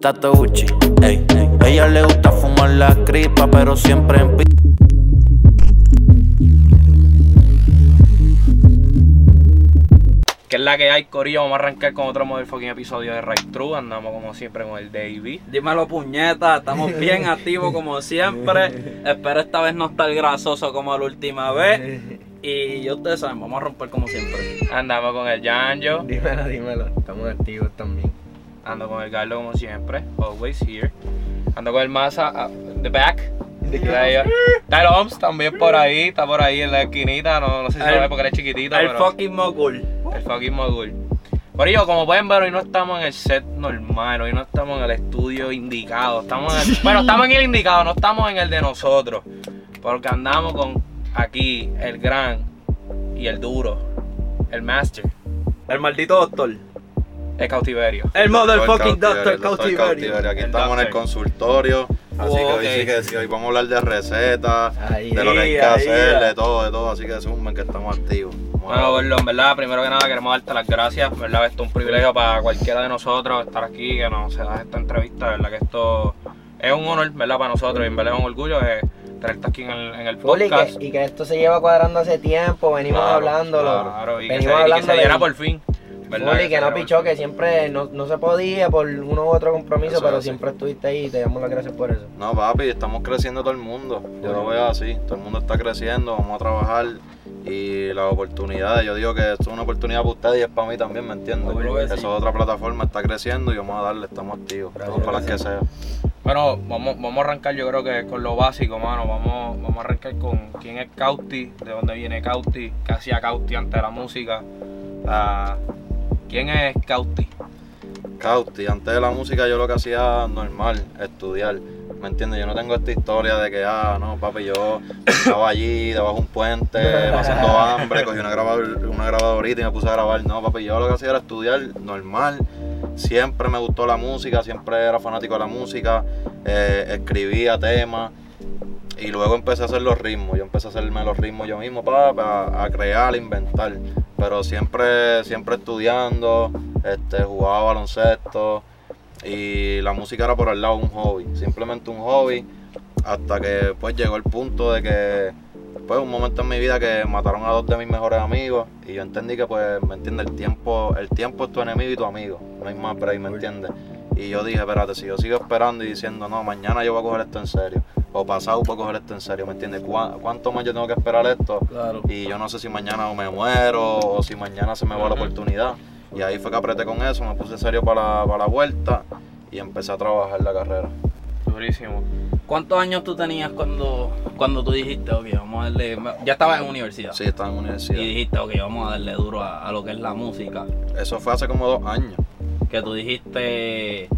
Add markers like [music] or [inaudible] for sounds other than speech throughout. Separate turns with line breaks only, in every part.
Tato ey, ey. Ella le gusta fumar la cripa, pero siempre en pi-
Que es la que hay, Corillo. Vamos a arrancar con otro motherfucking episodio de Right True. Andamos como siempre con el Davey.
Dímelo puñeta, estamos [laughs] bien activos como siempre. Espero esta vez no estar grasoso como la última vez. Y ya ustedes saben, vamos a romper como siempre.
Andamos con el Janjo.
Dímelo, dímelo. Estamos activos también.
Ando con el Garlo como siempre. Always here. Ando con el Masa. ah, the back. Está el Oms también por ahí. Está por ahí en la esquinita. No, no sé si
El-
lo ve porque eres chiquitito.
El
pero
fucking mogul.
el fucking mogul. Por ello, como pueden ver, hoy no estamos en el set normal, hoy no estamos en el estudio indicado. Estamos en el- [laughs] bueno, estamos en el indicado, no estamos en el de nosotros. Porque andamos con aquí el gran y el duro, el master,
El maldito doctor.
el cautiverio.
El motherfucking doctor
doctor
cautiverio.
Aquí
El
estamos en el consultorio. Así que
Oh,
hoy
ok.
sí que sí, hoy vamos a hablar de recetas,
Ahí,
de lo que hay
ahí,
que hacer, de todo, de todo. Así que sumen que estamos activos.
Bueno,
ver.
Gordo, en verdad, primero que nada queremos darte las gracias, ¿verdad? Esto es un privilegio para cualquiera de nosotros estar aquí, que nos se da esta entrevista, ¿verdad? Que esto es un honor, ¿verdad? Para nosotros y en verdad es un orgullo de tenerte aquí en el, en el
y, que, y que esto se lleva cuadrando hace tiempo, venimos
Claro,
hablándolo.
Claro, y que, se,
venimos
y que
hablando
se diera por fin.
y que
se
no pichó, que siempre no, no se podía por uno u otro compromiso,
Eso
pero
es
siempre estuviste ahí y te damos las gracias por eso.
No, papi, estamos creciendo todo el mundo. Yo lo veo así. Todo el mundo está creciendo, vamos a trabajar. Y las oportunidades, yo digo que esto es una oportunidad para ustedes y es para mí también, ¿me entiendes? Eso es otra plataforma, está creciendo y vamos a darle, estamos activos. Vamos para las que sea.
Bueno, vamos, vamos a arrancar yo creo que con lo básico, mano. Vamos, vamos a arrancar con quién es Cauti, de dónde viene Cauti, qué hacía Cauti antes de la música. Ah, ¿Quién es Cauti?
Cauti, antes de la música yo lo que hacía normal, estudiar. ¿Me entiendes? Yo no tengo esta historia de que, ah, no, papi, yo estaba allí debajo de un puente, pasando hambre, cogí una, grabador, una grabadorita y me puse a grabar. No, papi, yo lo que hacía era estudiar normal. Siempre me gustó la música, siempre era fanático de la música, eh, escribía temas. Y luego empecé a hacer los ritmos. Yo empecé a hacerme los ritmos yo mismo para a crear, inventar. Pero siempre, siempre estudiando, este, jugaba baloncesto. Y la música era por el lado un hobby. Simplemente un hobby. Hasta que pues llegó el punto de que pues un momento en mi vida que mataron a dos de mis mejores amigos. Y yo entendí que pues, ¿me entiendes? El tiempo, el tiempo es tu enemigo y tu amigo. No hay más break, ¿me entiendes? Y yo dije, espérate, si yo sigo esperando y diciendo, no, mañana yo voy a coger esto en serio, o pasado voy a coger esto en serio, ¿me entiendes? ¿Cuá- ¿Cuánto más yo tengo que esperar esto?
Claro.
Y yo no sé si mañana o me muero, o si mañana se me va la oportunidad. Y ahí fue que apreté con eso, me puse serio para, para la vuelta y empecé a trabajar la carrera.
Durísimo.
¿Cuántos años tú tenías cuando, cuando tú dijiste, ok, vamos a darle. Ya estabas en universidad.
Sí, estaba en
Y
universidad.
dijiste, ok, vamos a darle duro a, a lo que es la música.
Eso fue hace como dos años.
Que tú dijiste.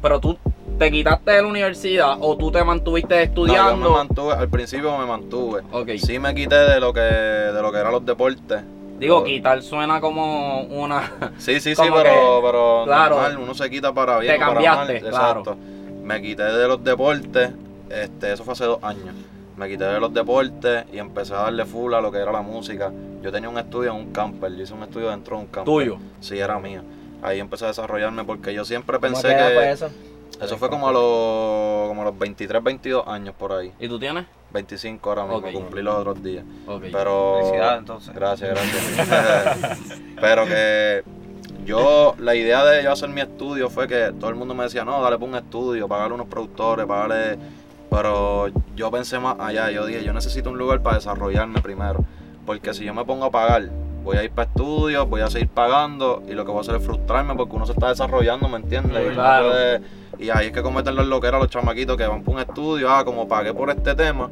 Pero tú te quitaste de la universidad o tú te mantuviste
No,
estudiando.
yo me mantuve, al principio me mantuve.
Ok.
Sí me quité de lo que, de lo que eran los deportes.
Digo, quitar suena como una. [laughs]
Sí, sí, sí, pero,
que,
pero
claro,
normal, uno se quita para bien
te
o para
cambiaste,
mal.
claro.
Exacto. Me quité de los deportes, este, eso fue hace dos años. Me quité de los deportes y empecé a darle full a lo que era la música. Yo tenía un estudio en un camper, yo hice un estudio dentro de un camper.
Tuyo.
Sí, era mío. Ahí empecé a desarrollarme porque yo siempre
¿Cómo
pensé
edad
que...
fue eso?
Eso fue como a los, como a los 23, 22 años por ahí.
¿Y tú tienes?
25 ahora mismo,
Ok.
cumplí los otros días.
Ok.
Pero...
Felicidades entonces.
Gracias, gracias. [laughs] [laughs] Pero que yo, la idea de yo hacer mi estudio fue que todo el mundo me decía, no, dale por un estudio, pagarle unos productores, pagarle... Pero yo pensé más allá, yo dije, yo necesito un lugar para desarrollarme primero. Porque si yo me pongo a pagar, voy a ir para estudios, voy a seguir pagando y lo que voy a hacer es frustrarme porque uno se está desarrollando, ¿me entiendes? Y, uno puede- y ahí es que cometen los loqueros los chamaquitos que van por un estudio, ah, como pagué por este tema,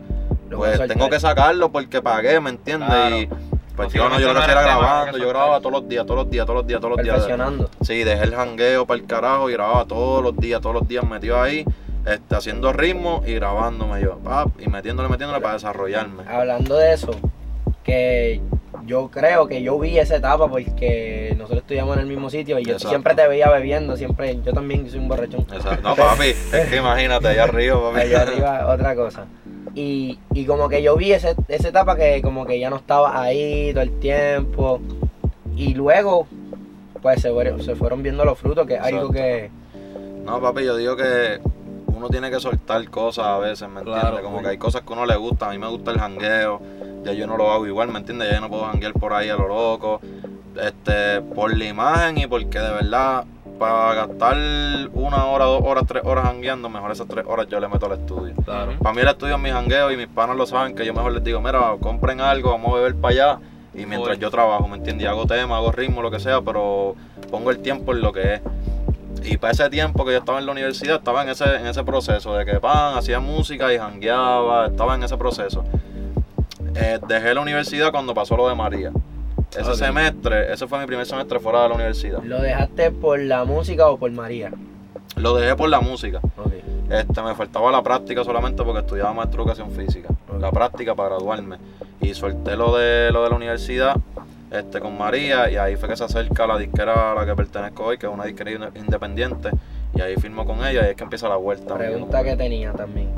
pues tengo que sacarlo porque pagué, ¿me entiendes?
Claro.
Y pues yo no, yo lo
no
que
era
grabando, yo grababa todos los días, todos los días, todos los días, todos los días. Sí, dejé el jangueo para el carajo y grababa todos los días, todos los días metido ahí, este, haciendo ritmo y grabándome yo, pap, y metiéndole, metiéndole para desarrollarme.
Hablando de eso, que yo creo que yo vi esa etapa porque nosotros estudiamos en el mismo sitio y yo
Exacto.
siempre te veía bebiendo, siempre, yo también soy un borrachón.
Exacto. No, papi, [laughs] es que imagínate, allá arriba, papi.
Allá arriba, otra cosa. Y, y como que yo vi ese, esa etapa que como que ya no estaba ahí todo el tiempo. y luego, pues se, fueron- se fueron viendo los frutos, que es algo que...
No, papi, yo digo que uno tiene que soltar cosas a veces, ¿me entiendes?
Claro,
Como que hay cosas que uno le gusta. A mí me gusta el jangueo, ya yo no lo hago igual, ¿me entiendes? Ya yo no puedo janguear por ahí a lo loco. Este, por la imagen y porque de verdad, para gastar una hora, dos horas, tres horas jangueando, mejor esas tres horas yo le meto al estudio.
Claro.
Para mí el estudio es mi jangueo y mis panas lo saben que yo mejor les digo, mira, compren algo, vamos a beber para allá. Y mientras yo trabajo, ¿me entiendes? Hago tema, hago ritmo, lo que sea, pero pongo el tiempo en lo que es. Y para ese tiempo que yo estaba en la universidad, estaba en ese, en ese proceso de que pan, hacía música y jangueaba, estaba en ese proceso. Eh, dejé la universidad cuando pasó lo de María. Ese semestre, ese fue mi primer semestre fuera de la universidad.
¿Lo dejaste por la música o por María?
Lo dejé por la música. Este, me faltaba la práctica solamente porque estudiaba maestro educación física. La práctica para graduarme. Y solté lo de lo de la universidad este, con María y ahí fue que se acerca la disquera a la que pertenezco hoy, que es una disquera inde- independiente. Y ahí firmo con ella y es que empieza la vuelta.
Pregunta que tenía también.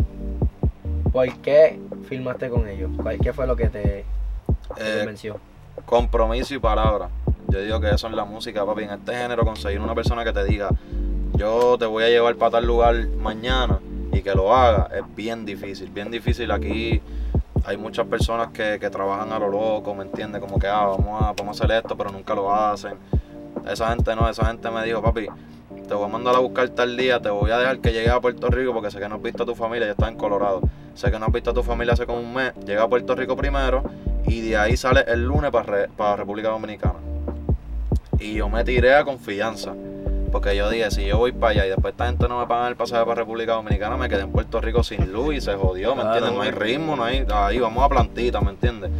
¿Por qué filmaste con ellos? ¿Cuál, ¿Qué fue lo que te,
Eh,
convenció?
compromiso y palabra. Yo digo que eso es la música, papi. En este género, conseguir una persona que te diga, yo te voy a llevar para tal lugar mañana y que lo haga, es bien difícil. Bien difícil aquí. Hay muchas personas que, que trabajan a lo loco, ¿me entiendes? Como que, ah, vamos a, vamos a hacer esto, pero nunca lo hacen. Esa gente no, esa gente me dijo, papi, te voy a mandar a buscar tal día, te voy a dejar que llegue a Puerto Rico porque sé que no has visto a tu familia, ya está en Colorado. Sé que no has visto a tu familia hace como un mes, llega a Puerto Rico primero y de ahí sale el lunes para, para República Dominicana. Y yo me tiré a confianza. Porque yo dije, si yo voy para allá y después esta gente no me paga el pasaje para República Dominicana, me quedé en Puerto Rico sin luz y se jodió, ¿me entiendes? No hay ritmo, no hay, ahí vamos a plantita, ¿me entiendes?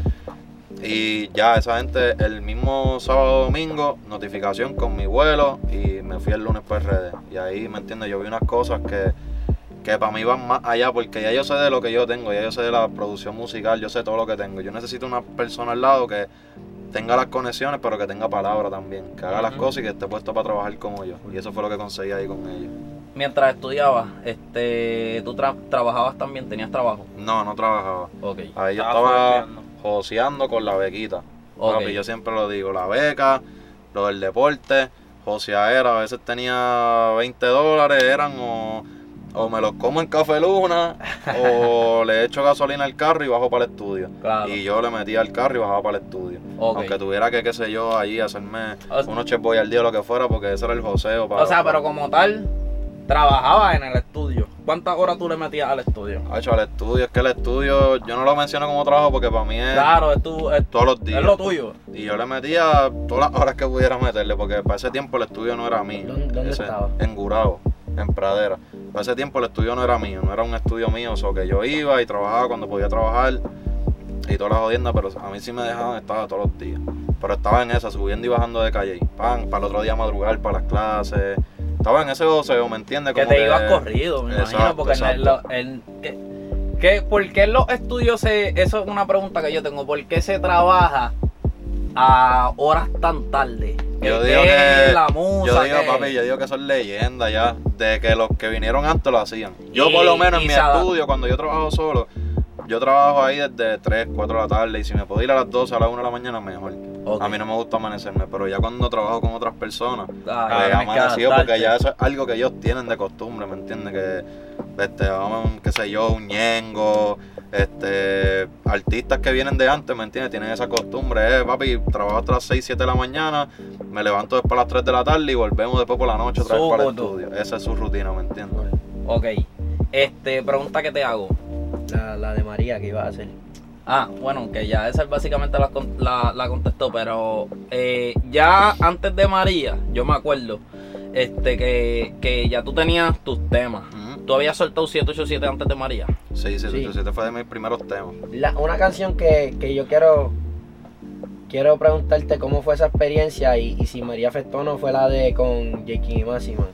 Y ya esa gente, el mismo sábado domingo, notificación con mi vuelo y me fui el lunes por redes. Y ahí, ¿me entiendes? Yo vi unas cosas que, que para mí van más allá porque ya yo sé de lo que yo tengo, ya yo sé de la producción musical, yo sé todo lo que tengo. Yo necesito una persona al lado que tenga las conexiones, pero que tenga palabra también, que haga las cosas y que esté puesto para trabajar como yo. Y eso fue lo que conseguí ahí con ellos.
Mientras estudiabas, este, tú tra- trabajabas también, tenías trabajo.
No, no trabajaba. Ahí yo
Estaba
joseando con la bequita.
Ok.
Papi, yo siempre lo digo, la beca, lo del deporte, joseadera, a veces tenía 20 dólares, eran o, o me los como en Café Luna, o [laughs] le echo gasolina al carro y bajo para el estudio.
Claro.
Y yo le metía al carro y bajaba para el estudio. Aunque tuviera que, qué sé yo, allí hacerme
O sea-
unos checkboy al día o lo que fuera, porque ese era el joseo. Para,
O sea, pero como tal, trabajabas en el estudio. ¿Cuántas horas tú le metías al estudio?
Hacho, al estudio, es que el estudio, yo no lo menciono como trabajo porque para mí es
Claro, es, tu, es,
todos los días.
es lo tuyo.
Y yo le metía todas las horas que pudiera meterle, porque para ese tiempo el estudio no era mío.
¿Dónde- dónde estaba?
En Gurabo, en Pradera. Para ese tiempo el estudio no era mío, no era un estudio mío, o sea, que yo iba y trabajaba cuando podía trabajar y todas las jodiendas, pero a mí sí me dejaban, estaba todos los días. Pero estaba en esa, subiendo y bajando de calle. Pan, para el otro día madrugar para las clases. Estaba en ese joseo, ¿me entiendes?
Que te ibas corrido, me imagino,
Exacto,
porque en el-
exacto.
en- que- que- ¿por qué los estudios se, eso es una pregunta que yo tengo, ¿por qué se trabaja a horas tan tarde?
Yo
¿Qué
digo que,
la musa,
yo digo, papi, yo digo que son leyendas ya, de que los que vinieron antes lo hacían. Yo
Y-
por lo menos en mi estudio, cuando yo trabajo solo, yo trabajo ahí desde 3, 4 de la tarde y si me puedo ir a las 12, a las 1 de la mañana, mejor. A mí no me gusta amanecerme, pero ya cuando trabajo con otras personas,
Ah, que
amanecido porque ya eso es algo que ellos tienen de costumbre, ¿me entiendes? Que, este, vamos, qué sé yo, un ñengo, este, artistas que vienen de antes, ¿me entiendes? Tienen esa costumbre, eh, papi, trabajo hasta las 6, 7 de la mañana, me levanto después a las 3 de la tarde y volvemos después por la noche otra vez para el estudio. Esa es su rutina, ¿me entiendes?
Ok. Este, pregunta que te hago.
La, la de María que iba a hacer.
Ah, bueno, que ya esa básicamente la, la, la contestó, pero eh, ya antes de María, yo me acuerdo este que, que ya tú tenías tus temas. Tú habías soltado 787 antes de María.
Sí, sí,
Sí.
sí, sí, fue de mis primeros temas.
La- una canción que, que yo quiero quiero preguntarte cómo fue esa experiencia y, y si María afectó o no fue la de con Jake y Máxima.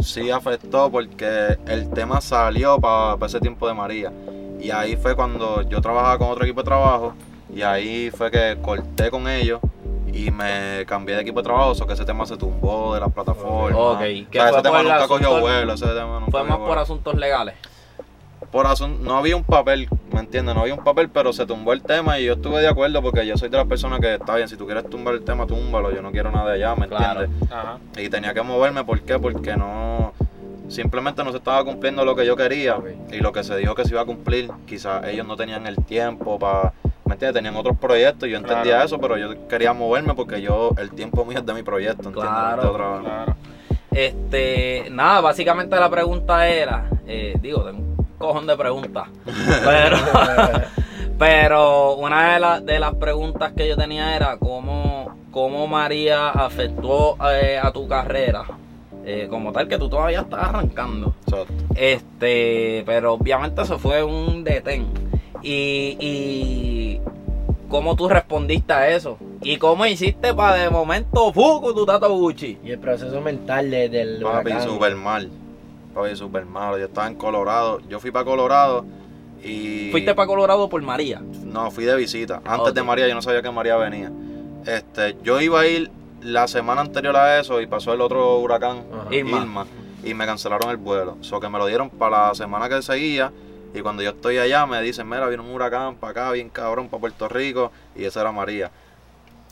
sí afectó porque el tema salió para ese tiempo de María. Y ahí fue cuando yo trabajaba con otro equipo de trabajo y ahí fue que corté con ellos y me cambié de equipo de trabajo, so que ese tema se tumbó de las plataformas.
Ok,
O
que
sea,
fue
ese tema nunca cogió
asunto-
vuelo, ese tema nunca
Fue más por asuntos legales.
por asun- no había un papel, ¿me entiendes? No había un papel, pero se tumbó el tema y yo estuve de acuerdo porque yo soy de las personas que está bien, si tú quieres tumbar el tema, túmbalo, yo no quiero nada de allá, ¿me
Claro.
entiendes?
Ajá.
Y tenía que moverme, ¿por qué? Porque no, simplemente no se estaba cumpliendo lo que yo quería y lo que se dijo que se iba a cumplir, quizás ellos no tenían el tiempo para, ¿me entiendes? Tenían otros proyectos, yo entendía
Claro.
eso, pero yo quería moverme porque yo, el tiempo mío es de mi proyecto, ¿entiendes? De
Claro,
otra-
Claro.
Este, nada, básicamente la pregunta era, eh, digo, tengo un cojón de preguntas, [laughs] pero, [laughs] pero una de, las de las preguntas que yo tenía era cómo, cómo María afectó eh, a tu carrera, eh, como tal que tú todavía estás arrancando.
Exacto.
Este, pero obviamente eso fue un detén. Y, y cómo tú respondiste a eso. Y cómo hiciste para de momento fuku tu tato Gucci.
Y el proceso mental de- del
Papi,
huracán.
súper mal. Papi, súper malo. Yo estaba en Colorado. Yo fui para Colorado y.
Fuiste para Colorado por María.
No, fui de visita. Antes de María, yo no sabía que María venía. Este, yo iba a ir la semana anterior a eso y pasó el otro huracán.
Irma.
Irma, y me cancelaron el vuelo. So que me lo dieron para la semana que seguía. Y cuando yo estoy allá, me dicen: Mira, viene un huracán para acá, bien cabrón, para Puerto Rico. Y esa era María.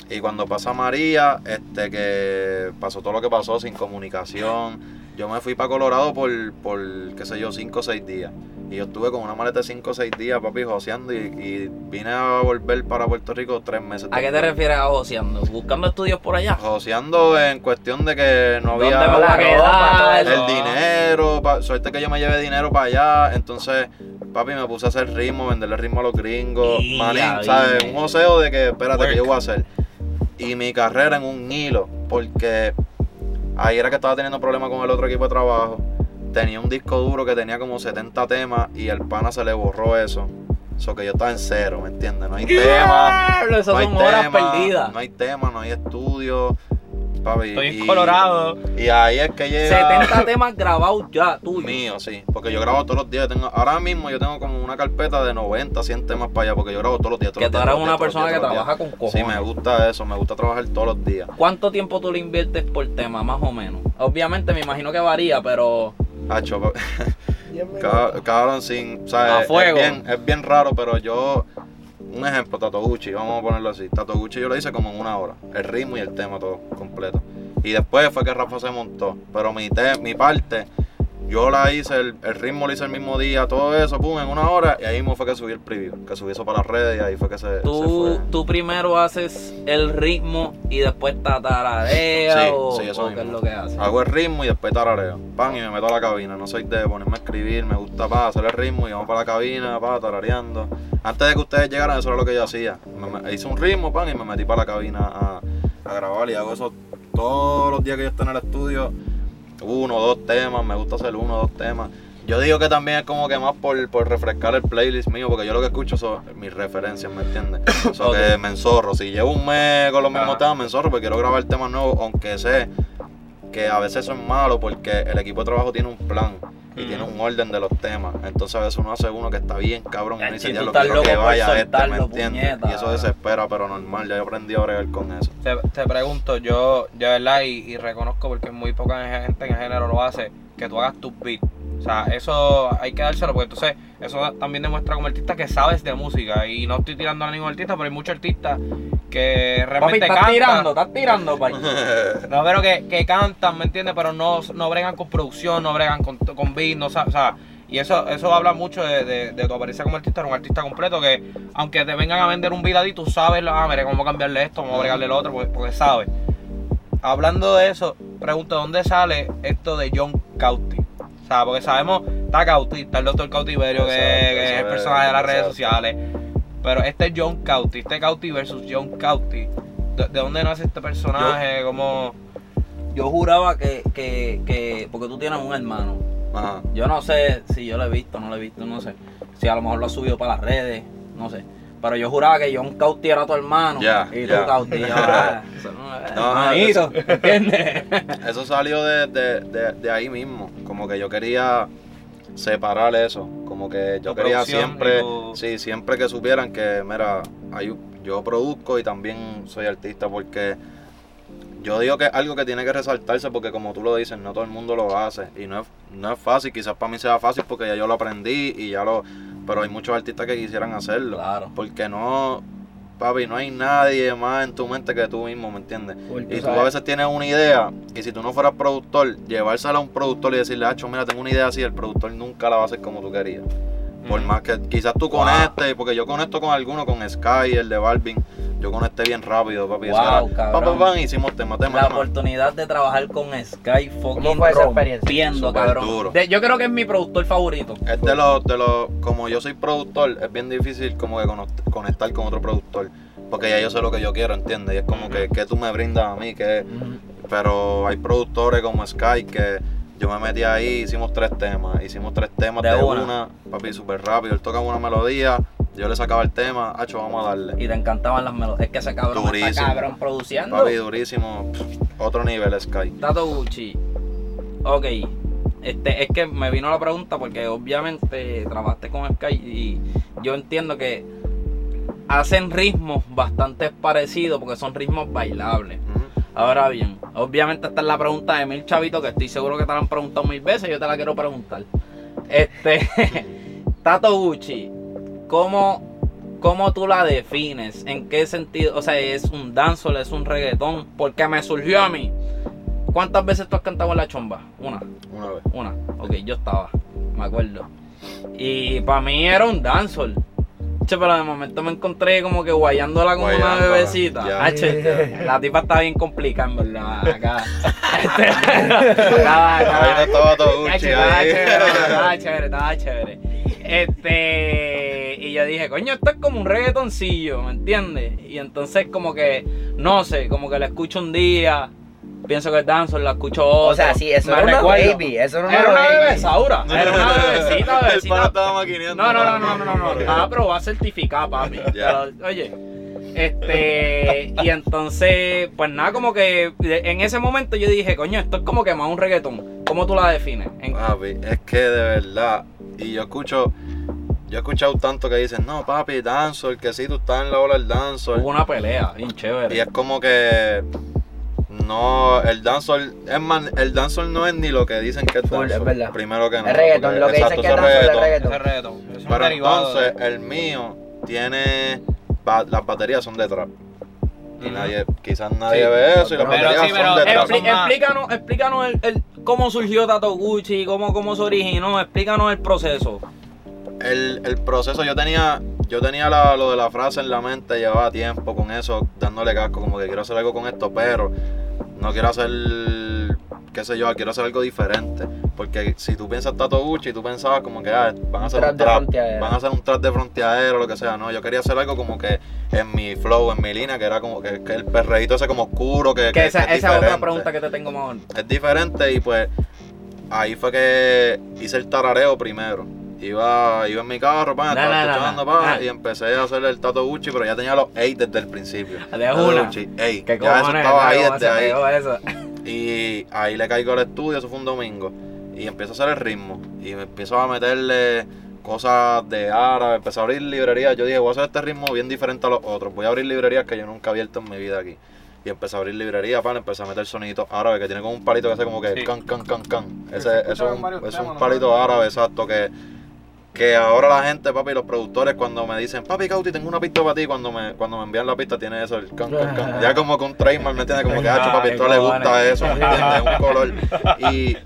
Y cuando pasa María, este que pasó todo lo que pasó sin comunicación, yo me fui para Colorado por, por, qué sé yo, 5 o 6 días. Y yo estuve con una maleta de 5 o 6 días, papi, joseando y, y vine a volver para Puerto Rico tres meses
¿A qué te refieres a joseando? ¿Buscando estudios por allá?
Joseando en cuestión de que no
¿Dónde
había
me voy a quedar?
el dinero, pa- suerte que yo me llevé dinero para allá, entonces papi me puse a hacer ritmo, venderle ritmo a los gringos,
Y
manín,
ya
¿sabes? Un joseo de que espérate que yo voy a hacer. Y mi carrera en un hilo, porque ahí era que estaba teniendo problemas con el otro equipo de trabajo. Tenía un disco duro que tenía como 70 temas y el pana se le borró eso. Eso que yo estaba en cero, ¿me entiendes? No hay tema.
Diablo, Esas
No hay tema,
perdidas.
no hay tema, no hay estudio. Papi,
Estoy en
y-
Colorado.
Y ahí es que llega.
70 temas grabados ya, tuyos.
Mío, sí. Porque yo grabo todos los días. Tengo, ahora mismo yo tengo como una carpeta de 90, 100 temas para allá. Porque yo grabo todos los días. todos
Que tú eres una persona que trabaja con cojones.
Sí, me gusta eso. Me gusta trabajar todos los días.
¿Cuánto tiempo tú le inviertes por tema, más o menos? Obviamente me imagino que varía, pero
Hacho, pa- [laughs] ca- cabrón, sin. O sea,
A fuego.
Es, bien, es bien raro, pero yo. Un ejemplo, Tato Gucci, vamos a ponerlo así. Tato Gucci yo lo hice como en una hora. El ritmo y el tema todo completo. Y después fue que Rafa se montó. Pero mi, te- mi parte, yo la hice, el, el ritmo lo hice el mismo día, todo eso, pum, en una hora. Y ahí mismo fue que subí el preview. Que subí eso para las redes y ahí fue que se, se
tú,
fue.
tú primero haces el ritmo y después tatararea
Sí,
o,
sí, eso
o qué es lo que haces.
Hago el ritmo y después tarareo. Pan y me meto a la cabina. No soy de ponerme a escribir, me gusta pa, hacer el ritmo y vamos para la cabina, pa, tarareando. Antes de que ustedes llegaran, eso era lo que yo hacía. Me- me- hice un ritmo, pan, y me metí para la cabina a, a grabar y hago eso todos los días que yo estoy en el estudio. Uno, dos temas, me gusta hacer uno, dos temas. Yo digo que también es como que más por, por refrescar el playlist mío, porque yo lo que escucho son mis referencias, ¿me entiendes? [laughs] O sea, que me enzorro. Si llevo un mes con los mismos
Ajá.
temas, me enzorro porque quiero grabar temas nuevos, aunque sé que a veces eso es malo porque el equipo de trabajo tiene un plan y
Mm.
tiene un orden de los temas. Entonces a veces uno hace uno que está bien cabrón y uno dice, ya lo quiero que vaya este, ¿me entiendes?
puñeta.
Y eso desespera, pero normal, ya he aprendido a bregar con eso.
Te, te pregunto, yo, de verdad, y, y reconozco porque muy poca gente en el género lo hace, que tú hagas tus beats. O sea, eso hay que dárselo, porque entonces eso también demuestra como artista que sabes de música. Y no estoy tirando a ningún artista, pero hay muchos artistas que
Papi,
realmente
estás
cantan.
tirando, estás tirando, pai. [laughs]
No, pero que, que cantan, ¿me entiendes? Pero no, no bregan con producción, no bregan con, con beat, no o sea, y eso, eso habla mucho de, de, de tu apariencia como artista, eres un artista completo que aunque te vengan a vender un beat a ti, tú sabes, ah, mire, cómo cambiarle esto, cómo bregarle lo otro, porque, porque sabes. Hablando de eso, pregunto, ¿dónde sale esto de John Cauty? Porque sabemos, está Cauty, está el doctor Cautiverio, que, es el personaje de las redes sociales. Pero este es John Cauty, este Cauty versus John Cauty. ¿De, de dónde nace este personaje? ¿Cómo...?
Yo juraba que, que, que, porque tú tienes un hermano.
Ajá.
Yo no sé si yo lo he visto, no lo he visto, no sé. Si a lo mejor lo ha subido para las redes, no sé. Pero yo juraba que John Cauti era tu hermano.
Ya,
y tú Cauti. yo, ah, eso no es,
No,
hermanito, ¿entiendes? [laughs]
Eso salió de, de, de, de ahí mismo. Como que yo quería separar eso. Como que yo quería siempre, sí, siempre que supieran que, mira, hay- yo produzco y también soy artista porque yo digo que es algo que tiene que resaltarse porque como tú lo dices, no todo el mundo lo hace y no es, no es fácil, quizás para mí sea fácil porque ya yo lo aprendí y ya lo, pero hay muchos artistas que quisieran hacerlo,
Claro.
porque no, papi, no hay nadie más en tu mente que tú mismo, ¿me entiendes?
Tú
Y tú
sabes.
a veces tienes una idea y si tú no fueras productor, llevársela a un productor y decirle, Hacho, mira, tengo una idea así, el productor nunca la va a hacer como tú querías. Por más que quizás tú
Wow.
conectes, porque yo conecto con alguno, con Sky, el de Balvin, yo conecté bien rápido, papi.
Wow,
era, pam,
cabrón.
pam, pam, hicimos tema, tema,
La
tema.
oportunidad de trabajar con Sky fucking
fue esa experiencia?
rompiendo, cabrón.
duro.
De- yo creo que es mi productor favorito.
Es de los, de los, como yo soy productor, es bien difícil como que conectar con otro productor. Porque ya yo sé lo que yo quiero, ¿entiendes? Y es como que, que tú me brindas a mí, que pero hay productores como Sky que yo me metí ahí, hicimos tres temas, hicimos tres temas
De
de,
una.
una. papi, súper rápido, él tocaba una melodía, yo le sacaba el tema, hacho, vamos a darle.
Y te encantaban las melodías. Es que ese cabrón está
Durísimo.
cabrón produciendo.
Papi, durísimo, pff, otro nivel Sky.
Tato Gucci. Ok. Este, es que me vino la pregunta porque obviamente trabajaste con Sky y yo entiendo que hacen ritmos bastante parecidos porque son ritmos bailables. Ahora bien, obviamente esta es la pregunta de mil chavitos que estoy seguro que te la han preguntado mil veces, yo te la quiero preguntar. Este, [laughs] Tato Gucci, ¿cómo, ¿cómo tú la defines? ¿En qué sentido? O sea, ¿es un dancehall, es un reggaetón? Porque me surgió a mí. ¿Cuántas veces tú has cantado en la chomba? Una,
Una vez.
una. Ok, yo estaba, me acuerdo. Y para mí era un dancehall. Che, pero de momento me encontré como que guayándola como una bebecita.
ya.
Ah, che, la tipa está bien complicada, en verdad. Acá. [laughs] Este, [laughs] estaba,
Ahí no
estaba,
todo
estaba
Gucci
chévere, estaba chévere, estaba chévere. Este, y yo dije, coño, esto es como un reggaetoncillo, ¿me entiendes? Y entonces como que, no sé, como que la escucho un día, pienso que es dancehall, la escucho otro.
O sea, sí, eso
me
era una baby, eso era una
Era una bebesaura, era una bebecita,
El
bebecita.
estaba maquineando.
No, no, no, no, no, no, no, estaba probada certificada, papi. [laughs] Pero, oye, este, y entonces, pues nada, como que en ese momento yo dije, coño, esto es como que más un reggaetón. ¿Cómo tú la defines? En-
Papi, es que de verdad, y yo escucho, yo he escuchado tanto que dicen, no papi, dancehall, que sí, tú estás en la ola del dancehall.
Hubo una pelea, bien chévere.
Y es como que no, el dancehall, es más, el dancehall no es ni lo que dicen que es dancehall.
verdad.
Primero que no.
Es reggaetón,
porque-
lo que dicen que es dancehall es
Pero
derivado
entonces
de-
el mío tiene, ba- las baterías son de trap. Y nadie, quizás nadie
Sí,
ve eso y las
pero
baterías
sí, pero
son de
Expli- explícanos, explícanos el, el- cómo surgió Tato Gucci, cómo, cómo se originó, explícanos el proceso.
el, el proceso, yo tenía, yo tenía la- lo de la frase en la mente, llevaba tiempo con eso, dándole casco, como que quiero hacer algo con esto, pero no quiero hacer, qué sé yo, quiero hacer algo diferente. Porque si tú piensas Tato Gucci, tú pensabas como que ah, van a hacer un
de
trap, van a hacer un trap de fronteadero, lo que sea. No, yo quería hacer algo como que en mi flow, en mi línea, que era como que, que el perreíto ese como oscuro, que,
Que
que-
esa,
es
esa es otra pregunta que te tengo mejor.
es diferente y pues ahí fue que hice el tarareo primero. Iba, iba en mi carro, pa, estaba escuchando, pa,
Ah.
y empecé a hacer el Tato Gucci, pero ya tenía los 8 desde el principio.
De
Tato
una.
Gucci, ey,
¿Qué
ya eso estaba ahí
¿Cómo
desde ahí.
eso?
Y ahí le caigo al estudio, eso fue un domingo. Y empiezo a hacer el ritmo. Y me empiezo a meterle cosas de árabe, empecé a abrir librerías. Yo dije, voy a hacer este ritmo bien diferente a los otros. Voy a abrir librerías que yo nunca he abierto en mi vida aquí. Y empecé a abrir librerías, para empecé a meter soniditos árabes que tiene como un palito que hace como que
Sí.
can, can, can, can.
se
Ese, eso es un, es un palito árabe, exacto, que, que ahora la gente, papi, los productores cuando me dicen, papi Cauti, tengo una pista para ti, cuando me, cuando me envían la pista tiene eso, el can, can, can. Ya como con trademark, ¿me entiendes? Como que, ah, papi, esto le gusta eso, ¿me entiendes? Es un color. [laughs] Y,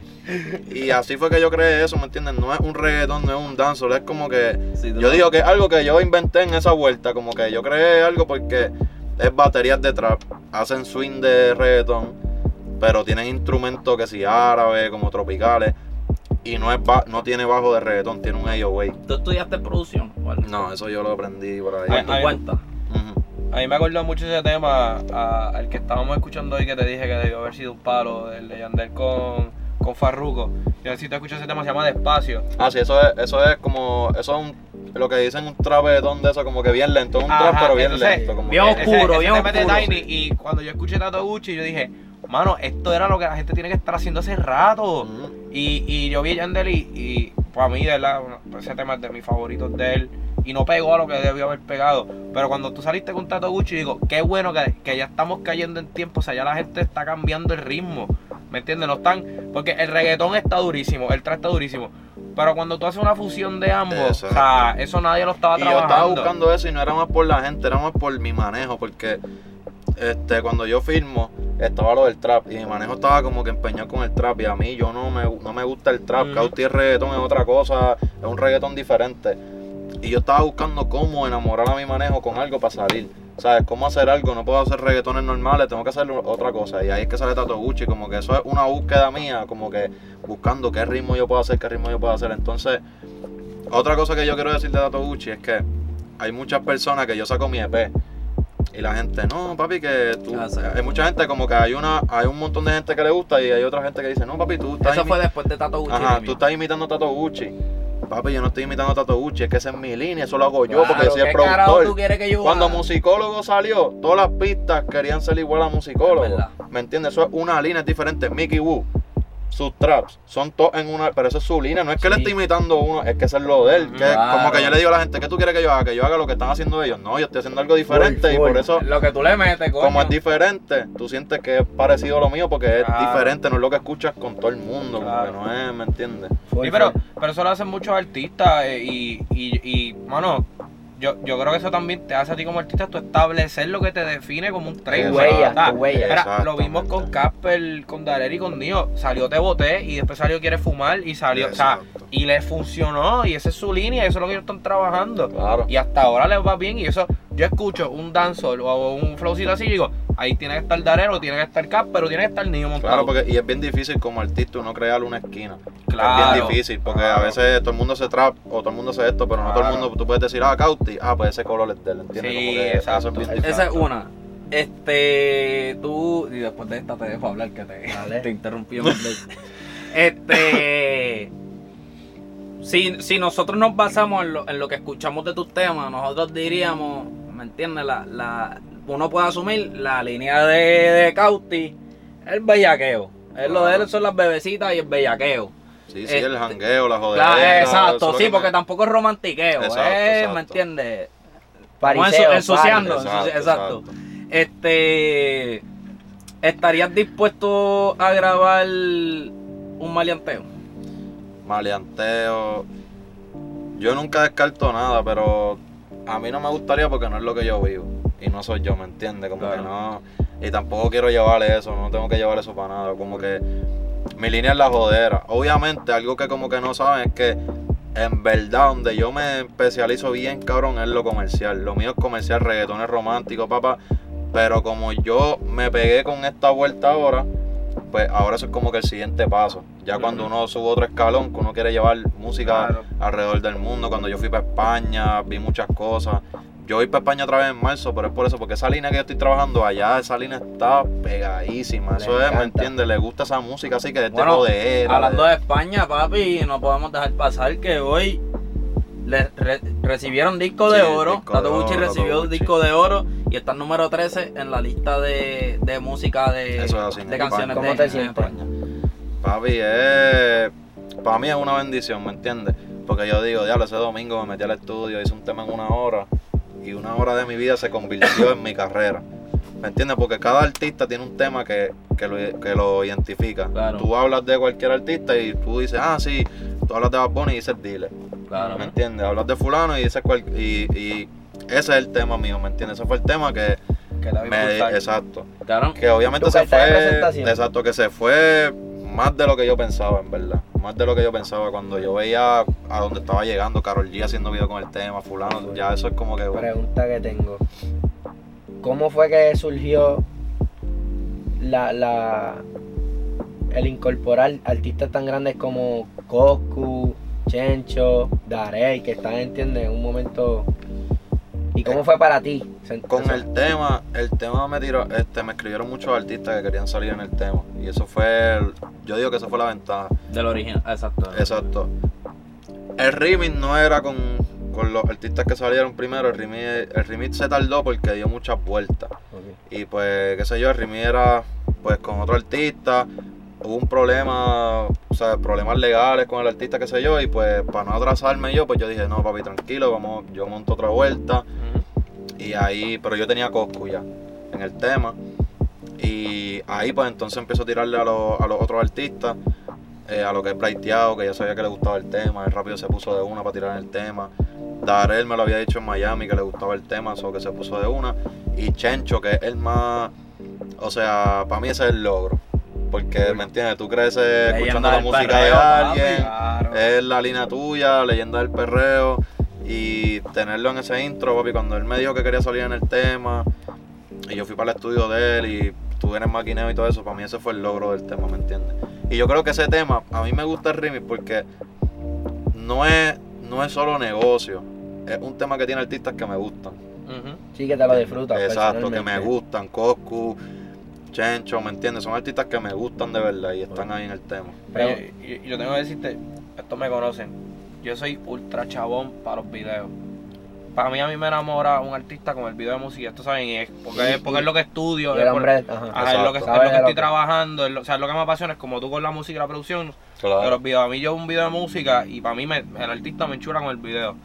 y así fue que yo creé eso, ¿me entiendes? No es un reggaetón, no es un dancehall, es como que...
Sí,
Yo digo que es algo que yo inventé en esa vuelta, como que yo creé algo porque es baterías de trap, hacen swing de reggaetón, pero tienen instrumentos que si árabe, como tropicales, y no es ba- no tiene bajo de reggaetón, tiene un 808.
¿Tú estudiaste producción? ¿Cuál?
No, eso yo lo aprendí por ahí.
¿Por
Ay,
tu cuenta?
A mí me acordó mucho ese tema a- al que estábamos escuchando hoy que te dije que debió haber sido un palo, el de Yandel con, con Farruko. Yo no sé si te escuchas ese tema, se llama Despacio.
Ah, sí, eso es, eso es como, eso es un, lo que dicen un trapetón de eso, como que bien lento, un trap pero bien
entonces,
lento. Como
bien oscuro.
Ese- ese
bien
tema es de
oscuro,
Tiny,
sí.
y cuando yo escuché Tato Gucci yo dije, mano, esto era lo que la gente tiene que estar haciendo hace rato.
Ujú.
Y, y yo vi a Yandel y, y para mí, de verdad, ese tema es de mis favoritos de él. y no pegó a lo que debió haber pegado. Pero cuando tú saliste con Tato Gucci, digo, qué bueno que, que ya estamos cayendo en tiempo, o sea, ya la gente está cambiando el ritmo. ¿Me entiendes? No están. Porque el reggaetón está durísimo, el trap está durísimo. Pero cuando tú haces una fusión de ambos, o sea, eso nadie lo estaba
Y yo
trabajando.
estaba buscando eso y no era más por la gente, era más por mi manejo, porque este cuando yo filmo estaba lo del trap y mi manejo estaba como que empeñado con el trap y a mí yo no me, no me gusta el trap,
Ujú.
Cauti es reggaetón es otra cosa, es un reggaetón diferente. Y yo estaba buscando cómo enamorar a mi manejo con algo para salir. ¿Sabes? Cómo hacer algo, no puedo hacer reggaetones normales, tengo que hacer otra cosa. Y ahí es que sale Tato Gucci, como que eso es una búsqueda mía, como que buscando qué ritmo yo puedo hacer, qué ritmo yo puedo hacer. Entonces, otra cosa que yo quiero decir de Tato Gucci es que hay muchas personas que yo saco mi EP y la gente, no, papi, que tú.
Ah, sí.
Hay mucha gente, como que hay una hay un montón de gente que le gusta y hay otra gente que dice, no, papi, tú estás,
Eso fue después de Tato Gucci.
Ajá, tú estás imitando a Tato Gucci. Papi, yo no estoy imitando a Tato Gucci, es que esa es mi línea, eso lo hago yo
Claro,
porque soy el
¿qué carajo
productor.
tú quieres que yo
Cuando musicólogo salió, todas las pistas querían ser igual a musicólogo. ¿Me entiendes? Eso es una línea es diferente. Mickey Wu, sus traps, son todos en una. Pero eso es su línea. No es que le esté imitando uno, es que eso es lo de él. Que
Claro.
como que yo le digo a la gente, ¿qué tú quieres que yo haga? Que yo haga lo que están haciendo ellos. No, yo estoy haciendo algo diferente y por eso.
Lo que tú le metes, coño.
Como es diferente, tú sientes que es parecido a lo mío porque
Claro.
es diferente, no es lo que escuchas con todo el mundo,
Claro.
como que no es, ¿me entiendes?
Sí, pero, pero eso lo hacen muchos artistas eh, y, y, y, mano, yo, yo creo que eso también te hace a ti como artista tú establecer lo que te define como un.
Tu huella,
huella.
Mira, lo vimos con. Casper, con Darer y con Dio. Salió Te Boté y después salió Quiere Fumar y salió, o sea, y le funcionó y esa es su línea y eso es lo que ellos están trabajando.
Claro.
Y hasta ahora les va bien y eso, yo escucho un dancehall o un flowcito así y digo, ahí tiene que estar Darero, tiene que estar Casper, pero tiene que estar Nio montado.
Claro, porque y es bien difícil como artista uno crear una esquina.
Claro,
es bien difícil, porque a veces todo el mundo se trap o todo el mundo hace esto, pero no todo el mundo, tú puedes decir, ah, Cauti, ah, pues ese color es de él, ¿entiendes?
Sí,
Como que
exacto.
Eso es bien
Esa es una. Este, tú, y después de esta te dejo hablar que te, [laughs] te interrumpí. un momento. este, si, si nosotros nos basamos en lo, en lo que escuchamos de tus temas, nosotros diríamos, ¿me entiendes? La, la, uno puede asumir la línea de, de Cauti, el bellaqueo. Es lo de él son las bebecitas y el bellaqueo.
Sí, sí, el
Este,
jangueo, la jodera.
Claro, exacto, sí,
que
porque
me-
tampoco es romantiqueo,
Exacto,
eh,
exacto.
¿me entiendes?
Pariseo,
ensuciando,
Exacto,
exacto. Este, ¿estarías dispuesto a grabar un maleanteo?
Maleanteo. Yo nunca descarto nada, pero a mí no me gustaría porque no es lo que yo vivo. Y no soy yo, ¿me entiendes? Como
Claro.
que no. Y tampoco quiero llevarle eso, no tengo que llevar eso para nada. Como que mi línea es la jodera. Obviamente, algo que como que no saben es que en verdad donde yo me especializo bien, cabrón, es lo comercial. Lo mío es comercial, reggaetones románticos, papá. Pero como yo me pegué con esta vuelta ahora, pues ahora eso es como que el siguiente paso. Ya cuando uno sube otro escalón, que uno quiere llevar música
Claro.
alrededor del mundo. Cuando yo fui para España, vi muchas cosas. Yo voy para España otra vez en marzo, pero es por eso, porque esa línea que yo estoy trabajando allá, esa línea está pegadísima.
Le
Eso es, ¿me entiendes? Le gusta esa música así que es de
Bueno,
jodera,
Hablando
de-
de España, papi, no podemos dejar pasar que hoy le re- recibieron disco de
Sí,
oro.
disco
Tato Gucci recibió
Tato Gucci.
disco de oro y está número 13 en la lista de, de música de,
Eso es así,
de
en
canciones
¿Cómo
de,
te
de
sientes?
España.
Papi, es. Para mí es una bendición, ¿me entiendes? Porque yo digo, diablo, ese domingo me metí al estudio, hice un tema en una hora. Y una hora de mi vida se convirtió en mi carrera. ¿Me entiendes? Porque cada artista tiene un tema que, que, lo, que lo identifica.
Claro.
Tú hablas de cualquier artista y tú dices, ah, sí, tú hablas de Bad Bunny y dices dile.
Claro.
¿Me entiendes? Hablas de fulano y dices cual, y, y ese es el tema mío, ¿me entiendes? Ese fue el tema que
Que te va a
me... Exacto.
Claro.
Que obviamente se fue. Exacto, que se fue más de lo que yo pensaba, en verdad. Más de lo que yo pensaba cuando yo veía a donde estaba llegando Carol G haciendo video con el tema, fulano. Ya eso es como que.
Pregunta que tengo. ¿Cómo fue que surgió la, la el incorporar artistas tan grandes como Coscu, Chencho, Darey, que están, entiendes, en un momento. ¿Y cómo fue para ti?
Con
eso-
el tema, el tema me tiró, este, me escribieron muchos artistas que querían salir en el tema. Y eso fue, el- yo digo que eso fue la ventaja.
Del original, exacto.
Exacto. El remix no era con, con los artistas que salieron primero, el remix, el remix se tardó porque dio muchas vueltas. Y pues, qué sé yo, el remix era pues con otro artista hubo un problema, o sea, problemas legales con el artista, qué sé yo, y pues para no atrasarme yo, pues yo dije, no, papi, tranquilo, vamos, yo monto otra vuelta. Y ahí, pero yo tenía Coscu ya en el tema. Y ahí pues entonces empiezo a tirarle a, los- a los otros artistas, eh, a lo que es Braiteado, que ya sabía que le gustaba el tema, él rápido se puso de una para tirar en el tema. Darel me lo había dicho en Miami que le gustaba el tema, eso que se puso de una. Y Chencho, que es el más, o sea, para mí ese es el logro. Porque, ¿me entiendes? Tú creces
Leyenda
escuchando la música
perreo,
de alguien,
Claro.
es la línea tuya, leyenda del perreo. Y tenerlo en ese intro, papi, cuando él me dijo que quería salir en el tema, y yo fui para el estudio de él y en el maquineo y todo eso, para mí ese fue el logro del tema, ¿me entiendes? Y yo creo que ese tema, a mí me gusta el remix porque no es, no es solo negocio, es un tema que tiene artistas que me gustan.
Sí que te lo disfrutas.
Exacto, que me gustan, Coscu, Chencho, ¿me entiendes? Son artistas que me gustan de verdad y están ahí en el tema.
Pero-
Oye, y, y yo tengo que decirte, estos me conocen, yo soy ultra chabón para los videos. Para mí, a mí me enamora un artista con el video de música, esto saben, y es porque, es, porque es lo que estudio, es,
el
por-
hombre, ajá.
ajá, es lo que, es lo estoy trabajando, es lo- o sea, lo que me apasiona es como tú con la música y la producción, de los videos. A mí yo un video de música y para mí me- el artista me enchura con el video.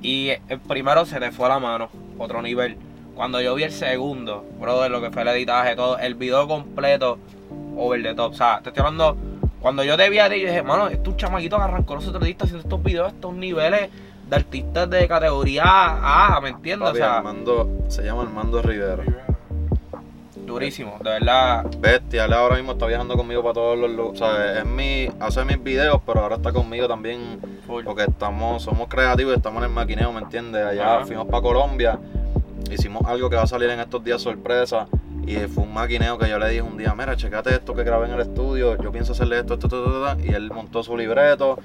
Y el primero se te fue la mano, otro nivel. Cuando yo vi el segundo, brother, lo que fue el editaje, todo, el video completo, over the top. O sea, te estoy hablando, cuando yo te vi a ti, yo dije, mano, es un chamaquito que arrancó los otros artistas haciendo estos videos, estos niveles de artistas de categoría A, ¿me entiendes?
Papi,
o sea,
Armando, se llama Armando Rivera.
durísimo, de verdad.
Bestia, él ahora mismo está viajando conmigo para todos los lugares. O sea, es mi, hace mis videos, pero ahora está conmigo también
full.
porque estamos, somos creativos y estamos en el maquineo, ¿me entiendes? Allá
Ajá.
fuimos para Colombia, hicimos algo que va a salir en estos días sorpresa. Y fue un maquineo que yo le dije un día, mira, checate esto que grabé en el estudio, yo pienso hacerle esto, esto, esto, esto, esto", y él montó su libreto,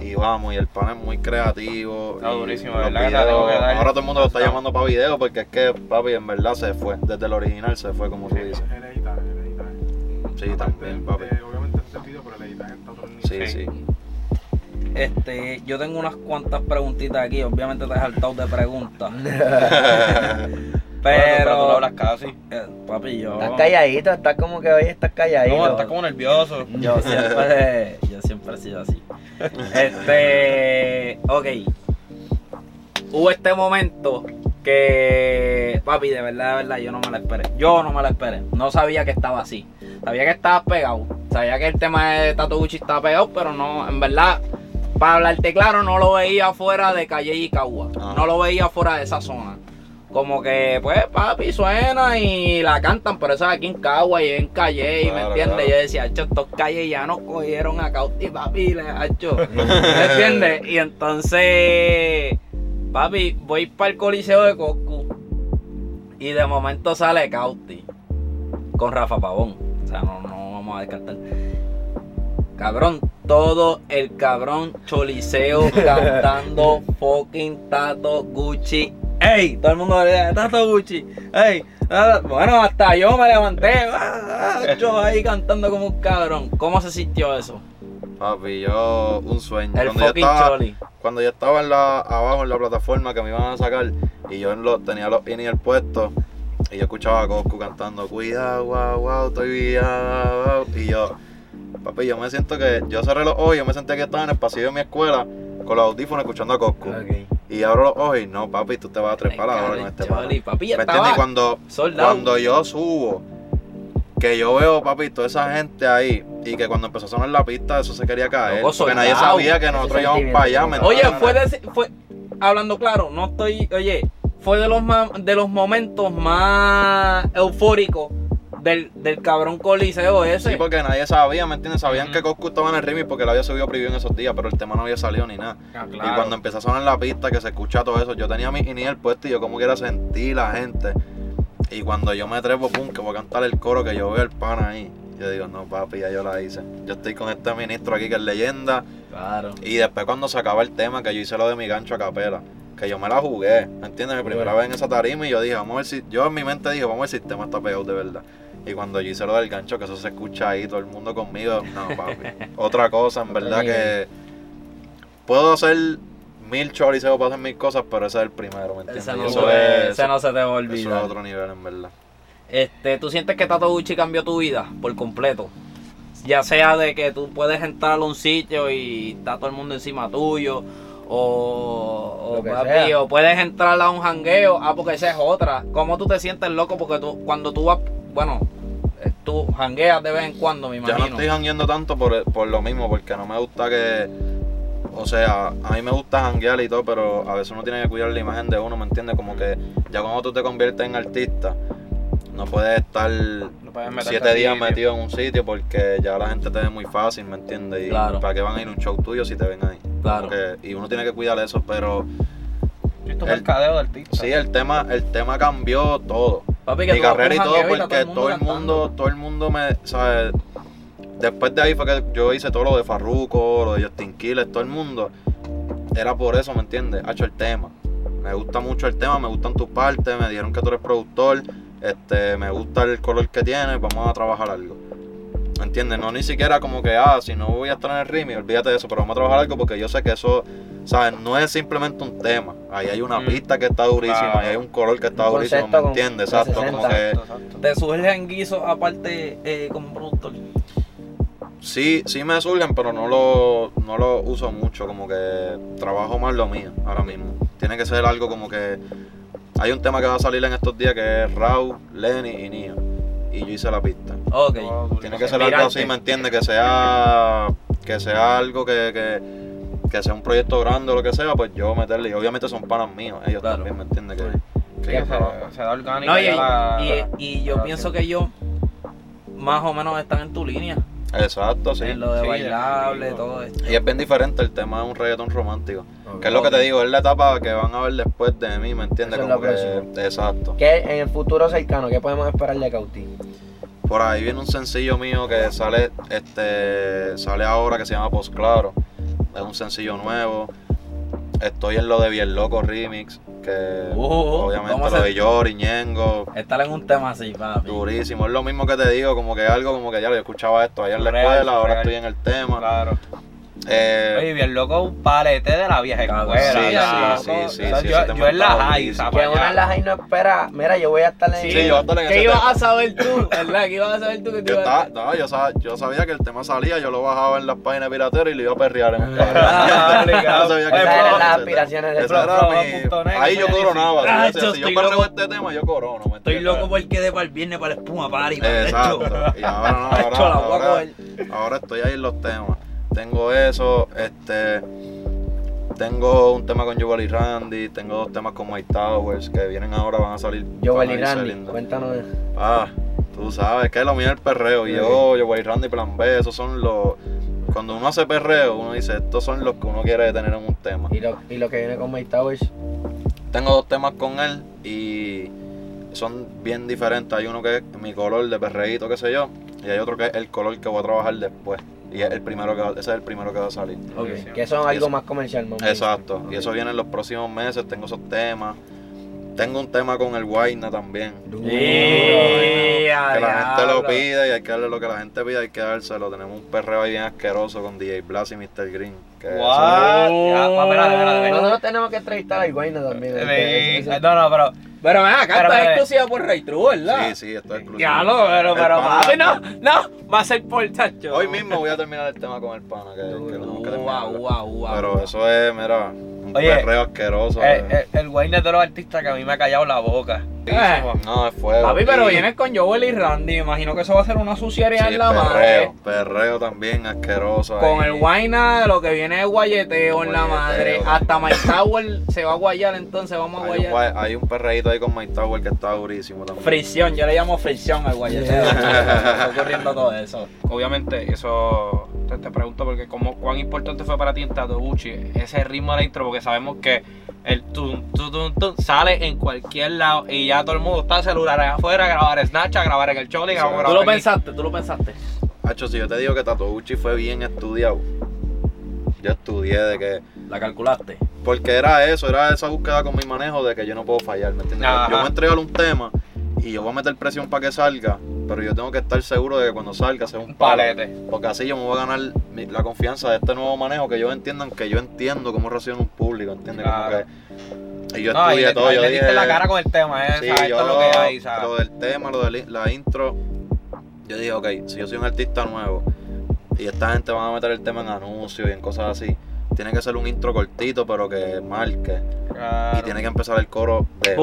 y vamos, y el pan es muy creativo.
Está durísimo, ¿verdad
ahora todo el mundo lo está
Está.
llamando para video, porque es que, papi, en verdad se fue, desde el original se fue, como tú dices.
El editaje, el editaje.
Sí, también, papi.
eh, obviamente este video, pero el editaje está otro nivel.
Sí,
Sí.
Este, yo tengo unas cuantas preguntitas aquí, obviamente te he saltado de preguntas. [laughs]
Bueno, pero tú no
Pero,
hablas casi.
eh, papi, yo.
Estás calladito, estás como que hoy estás calladito.
No, estás como nervioso.
Yo siempre, yo siempre he sido así. Este, ok. Hubo este momento que, papi, de verdad, de verdad, yo no me lo esperé. Yo no me lo esperé. No sabía que estaba así. Sabía que estaba pegado. Sabía que el tema de Tato Gucci estaba pegado, pero no, en verdad, para hablarte claro, no lo veía fuera de Calle y Cagua.
Ajá.
No lo veía fuera de esa zona. Como que, pues, papi, suena y la cantan, pero eso es aquí en Cagua y en Calle, ¿me
Claro,
entiendes?
claro.
Yo decía, hecho, estos calles ya nos cogieron a Cauti, papi, le hacho. [laughs] ¿Me entiendes? Y entonces, papi, voy para el coliseo de Coscu y de momento sale Cauti con Rafa Pavón. O sea, no, no vamos a descartar. Cabrón, todo el cabrón choliseo [laughs] cantando fucking Tato Gucci. ¡Ey! Todo el mundo le dice, Tato Gucci. ¡Ey! ah, Bueno, hasta yo me levanté. ah, Yo ahí cantando como un cabrón. ¿Cómo se sintió eso?
Papi, yo un sueño.
El
cuando, yo
fucking
estaba,
choli.
cuando yo estaba en la, abajo en la plataforma que me iban a sacar y yo en lo- tenía los in el puesto y yo escuchaba a Coscu cantando cuidado, wow, wow, estoy bien, wow", y yo, papi, yo me siento que yo cerré los ojos y yo me sentía que estaba en el pasillo de mi escuela con los audífonos escuchando a Coscu. Y abro los ojos y no, papi, tú te vas a trepar ahora con este
papi, ya
¿Me entiendes? Cuando, cuando yo subo, que yo veo, papi, toda esa gente ahí, y que cuando empezó a sonar la pista, eso se quería caer.
Loco,
porque nadie sabía que nosotros íbamos para allá, ¿me
Oye, fue, de- fue hablando claro, no estoy, oye, fue de los de los momentos más eufóricos del, del cabrón coliseo ese.
Sí, porque nadie sabía, ¿me entiendes? Sabían que Coscu estaba en el remix porque lo había subido preview en esos días, pero el tema no había salido ni nada.
Ah,
Y cuando empezó a sonar la pista, que se escucha todo eso, yo tenía mi el puesto y yo como quiera sentí la gente. Y cuando yo me trepo, pum, que voy a cantar el coro, que yo veo el pana ahí. Yo digo, no, papi, ya yo la hice. Yo estoy con este ministro aquí que es leyenda.
Claro.
Y después cuando se acaba el tema, que yo hice lo de mi gancho a capela, que yo me la jugué, ¿me entiendes? Mi primera vez en esa tarima y yo dije, vamos a ver si, yo en mi mente dije, vamos a ver si el tema está pegado de verdad. Y cuando yo hice lo del gancho, que eso se escucha ahí, todo el mundo conmigo, no, [laughs] papi. Otra cosa, en verdad que puedo hacer mil choriceos para hacer mil cosas, pero ese es el primero, ¿me entiendes?
Ese no,
eso,
se-
es,
ese no se te va a
eso
olvidar.
es otro nivel, en verdad.
Este, ¿tú sientes que Tato Gucci cambió tu vida por completo? Ya sea de que tú puedes entrar a un sitio y está todo el mundo encima tuyo. O, o, papi, o puedes entrar a un jangueo. Ah, porque esa es otra. ¿Cómo tú te sientes loco? Porque tú, cuando tú vas, bueno, tú jangueas de vez en cuando, me
Ya
imagino.
no estoy jangueando tanto por, por lo mismo, porque no me gusta que. O sea, a mí me gusta janguear y todo, pero a veces uno tiene que cuidar la imagen de uno, ¿me entiendes? Como que ya cuando tú te conviertes en artista, no puedes estar
puedes meterte
siete días
sitio.
metido en un sitio porque ya la gente te ve muy fácil, ¿me entiendes? Y
Claro.
para qué van a ir a un show tuyo si te ven ahí.
Claro.
Y uno tiene que cuidar eso, pero
Esto es
El-
mercadeo de artista.
sí, el tema, el tema cambió todo.
Papi, que
mi carrera y todo
jangueo y está
porque todo el mundo todo el mundo me sabes después de ahí fue que yo hice todo lo de Farruko lo de Justin Quiles todo el mundo. Era por eso me entiendes ha hecho el tema. Me gusta mucho el tema me gustan tus partes me dijeron que tú eres productor este me gusta el color que tienes vamos a trabajar algo ¿Me entiendes? No ni siquiera como que, ah, si no voy a estar en el remix, olvídate de eso, pero vamos a trabajar algo porque yo sé que eso, ¿sabes? No es simplemente un tema. Ahí hay una
Mm.
pista que está durísima, ahí hay un color que está durísimo, ¿me entiendes?
360.
Exacto, como que
Exacto, exacto.
¿Te surgen guisos aparte eh, como productor?
sí, sí me surgen, pero no lo, no lo uso mucho, como que trabajo más lo mío ahora mismo. Tiene que ser algo como que hay un tema que va a salir en estos días que es Raw, Lenny y Nia. Y yo hice la pista.
Ok.
Tiene que ser algo así, ¿me entiendes? Que sea, que sea algo que, que, que sea un proyecto grande o lo que sea, pues yo meterle. Y obviamente son panas míos, ellos
Claro.
también, ¿me entiendes? Que, que
se, se da orgánico.
No, y,
ya la-
y- y yo
la-
pienso que ellos más o menos están en tu línea.
Exacto, sí.
En lo de
Sí,
bailable, todo esto.
Y es bien diferente, el tema es un reggaetón romántico. Que es lo que te digo, es la etapa que van a ver después de mí, ¿me entiendes? Como que, exacto.
¿Qué en el futuro cercano? ¿Qué podemos esperar de Cauti?
Por ahí viene un sencillo mío que sale, este, sale ahora que se llama Post Claro. Es un sencillo nuevo. Estoy en lo de Bien Loco Remix, que
Uh,
obviamente
vamos a
lo de Yori, Ñengo,
Estar en un tema así, papi.
durísimo. Es lo mismo que te digo, como que algo como que ya lo escuchaba esto allá en la escuela, ahora estoy en el tema.
Claro.
Eh,
Oye, bien loco, un palete de la vieja escuela.
sí, sí, sí, sí,
O sea,
sí,
yo, yo en la high.
Que una en la high no espera. Mira, yo voy a estar en
Sí, yo voy a estar en
¿Qué
ese
ibas
tema.
a saber tú? [laughs] ¿Verdad? ¿Qué ibas a saber tú que te
Yo,
ibas a
estaba, no, yo, sab- yo sabía que el tema salía, yo lo bajaba en las páginas pirateras y lo iba a perrear en [laughs] un
Ah. [laughs]
Yo sabía que
Esas eran
tema-
las aspiraciones de
Ahí yo coronaba.
Ah,
si yo
estoy
perreo
loco.
este tema, yo corono. ¿me
Estoy loco porque de para el viernes para la espuma party.
Exacto. Y ahora no, ahora, ahora estoy ahí en los temas. Tengo eso, este. Tengo un tema con Joel y Randy, tengo dos temas con Mike Towers que vienen ahora, van a salir.
Joel y Randy, cuéntanos.
Ah, tú sabes que lo mío es el perreo. Y yo, Joel y Randy, Plan B, esos son los. Cuando uno hace perreo, uno dice, estos son los que uno quiere tener en un tema.
Y lo, y lo que viene con Mike Towers.
Tengo dos temas con él y son bien diferentes. Hay uno que es mi color de perreíto, qué sé yo, y hay otro que es el color que voy a trabajar después. Y es el primero que va- ese es el primero que va a salir.
Ok, Que son algo más comercial, más
Exacto. Y eso viene en los próximos meses. Tengo esos temas. Tengo un tema con el Guayna también. Que la gente lo pide y hay que darle lo que la gente pide, hay que dárselo. Tenemos un perreo ahí bien asqueroso con DJ Blas y Mr. Green. Que.
Nosotros tenemos que entrevistar al Guayna también.
Eh, No, no, pero.
Pero ven acá,
Pero,
esta es exclusiva por Ray True, ¿verdad?
Sí, sí, esto es exclusivo.
Ya lo, pero, pero, papi, no, no, va a ser por tacho.
Hoy mismo voy a terminar el tema con el pana, que, que tenemos que
ua,
Pero eso es, mira, un
Oye,
perreo asqueroso.
El,
eh.
el, de los artistas que a mí me ha callado la boca.
Eh.
No, es fuego.
Papi, pero
Y-
vienes con Joel y Randy, me imagino que eso va a ser una suciedad
sí,
en la
perreo,
madre.
perreo también asqueroso.
Con
ahí.
el Guayna, lo que viene es guayeteo en la
Guayeteo.
madre. Hasta Mike Tower se va a guayar, entonces vamos a
Hay
guayar.
guay- hay un perreíto ahí con Mike Tower que está durísimo también.
Fricción, yo le llamo fricción al guayeteo. [laughs] Está ocurriendo todo eso.
Obviamente, eso te, te pregunto porque como cuán importante fue para ti en Tato Gucci ese ritmo de la intro, porque sabemos que el tum, tum, tum, tum sale en cualquier lado y ya todo el mundo está celulares afuera, grabar Snapchat, grabar en el Choli,
Sí,
grabar
¿Tú lo
aquí.
pensaste? ¿Tú lo pensaste?
Hacho, si yo te digo que Tato Gucci fue bien estudiado, yo estudié de que.
¿La calculaste?
Porque era eso, era esa búsqueda con mi manejo de que yo no puedo fallar, ¿me entiendes?
Ajá.
Yo voy a entregar un tema y yo voy a meter presión para que salga, pero yo tengo que estar seguro de que cuando salga sea un
palete.
Porque así yo me voy a ganar la confianza de este nuevo manejo, que ellos entiendan que yo entiendo cómo recibe un público, ¿entiendes? Como
Claro.
que- y yo
No, y
estudié
le,
todo, yo
le diste
dije,
la cara con el tema, ¿eh?
sí,
O sea, esto
yo,
es lo que hay, ¿sabes?
lo del tema, lo de la intro, yo dije, ok, si yo soy un artista nuevo, y esta gente van a meter el tema en anuncios y en cosas así, tiene que ser un intro cortito, pero que marque.
Claro.
Y tiene que empezar el coro de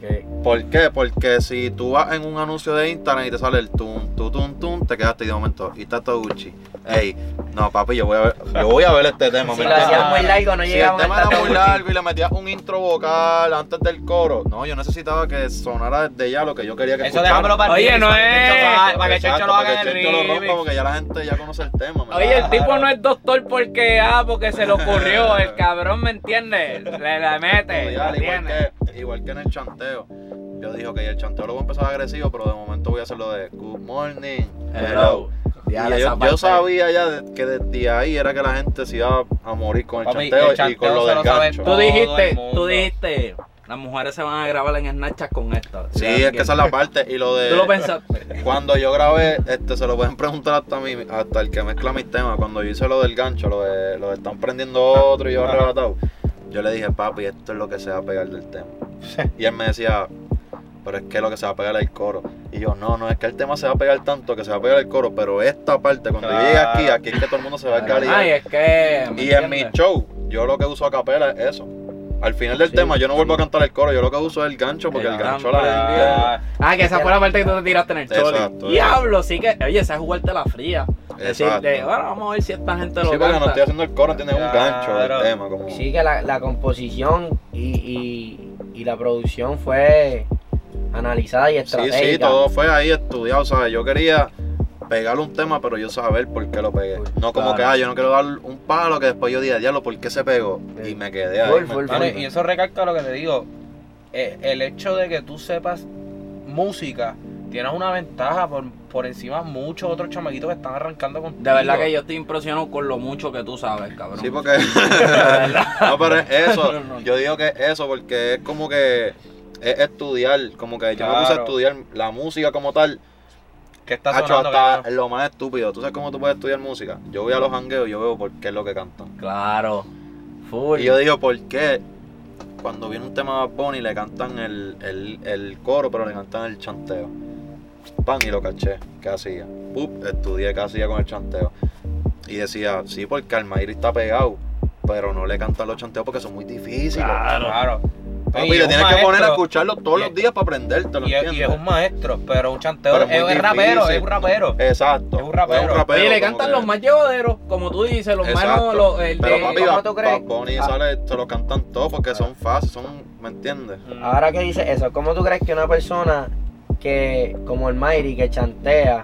que.
¿Por qué? Porque si tú vas en un anuncio de Instagram y te sale el tum, tum, tum, tum, te quedaste y de momento, y está todo Gucci. Ey, no, papi, yo voy a ver, yo voy a ver este tema.
Si
¿me
lo hacías muy largo, no
si el tema era muy largo y le metías un intro vocal antes del coro, no, yo necesitaba que sonara desde ya lo que yo quería que
Eso
escuchara.
déjamelo para
Oye, no es-
Para para que Checho lo
para
haga en
que Checho lo rompa, porque ya la gente ya conoce el tema. ¿me
Oye, el tipo no es doctor porque, ah, porque se le ocurrió. [laughs] El cabrón, ¿me entiende? Le, le mete.
Estudiar,
¿me
igual,
entiendes?
que, igual que en el chanteo. Yo dije, ok, el chanteo lo voy a empezar agresivo, pero de momento voy a hacerlo de good morning, hello. Y yo, sabía ya de- que desde ahí era que la gente se iba a morir con el
Papi,
chanteo,
el chanteo
y con lo del gancho.
Tú dijiste, tú dijiste, las mujeres se van a grabar en Snapchat con esto.
Sí, es que esa es la parte. Y lo de.
Tú lo pensaste.
Cuando yo grabé, este, se lo pueden preguntar hasta a mí, hasta el que mezcla mis temas. Cuando yo hice lo del gancho, lo de, lo de están prendiendo otro y yo arrebatado, yo le dije, papi, esto es lo que se va a pegar del tema. Y él me decía, pero es que lo que se va a pegar es el coro. Y yo, no, no, es que el tema se va a pegar tanto que se va a pegar el coro, pero esta parte, cuando yo llegue aquí, aquí es que todo el mundo se va a
Ay,
caer.
es que. ¿me
Y en mi show, yo lo que uso a capela es eso. Al final del
Sí.
tema, yo no vuelvo a cantar el coro, yo lo que uso es el gancho, porque el,
El
gancho la gente.
Ah,
que esa fue la parte que tú te tiraste en el choli.
Exacto,
Diablo, sí que. Oye, esa es jugarte la fría. Decirte, bueno, vamos a ver si esta gente lo
Sí, porque no estoy haciendo el coro, entiendes, un gancho del tema. Como...
Sí, que la, la composición y, y, y la producción fue analizada y
Sí,
estratégica.
sí, todo fue ahí estudiado, ¿sabes? Yo quería pegarle un tema, pero yo saber por qué lo pegué. No como
Claro.
que, ah, yo no quiero dar un palo que después yo diga, diablo, ¿por qué se pegó?
Sí.
Y me quedé ahí.
Y eso recalca lo que te digo. eh, el hecho de que tú sepas música, tienes una ventaja por, por encima de muchos otros chamaquitos que están arrancando contigo.
De verdad que yo estoy impresionado con lo mucho que tú sabes, cabrón.
Sí, porque... [laughs] [laughs] No, pero es eso.
No, no.
Yo digo que es eso porque es como que es estudiar, como que yo me puse a estudiar la música como tal.
Que está sonando,
hasta lo más estúpido. ¿Tú sabes cómo tú puedes estudiar música? Yo voy a los hangueos y yo veo por qué es lo que cantan.
Claro. Full.
Y yo digo, ¿por qué? Cuando viene un tema de Bunny le cantan el, el, el coro, pero le cantan el chanteo. Pan y lo caché. ¿Qué hacía? Pup, estudié qué hacía con el chanteo. Y decía, sí, porque Almairi está pegado, pero no le cantan los chanteos porque son muy difíciles.
Claro.
Papi,
Y
le tienes que poner a escucharlo todos
y
los días para aprendértelo,
Y es, y
¿entiendes?
es un maestro, pero un chanteo
Pero
es,
es
un rapero, es un rapero.
Exacto.
Es un rapero.
Oye, le cantan los más llevaderos, como tú dices, los
Exacto.
menos. Los, el
Pero
de-
papi,
¿cómo tú crees?
Bad Bunny
Ah.
sale, se lo cantan todos porque son fáciles, son, ¿me entiendes?
Mm.
Ahora que dice eso, ¿cómo tú crees que una persona que, como el Mayri, que chantea,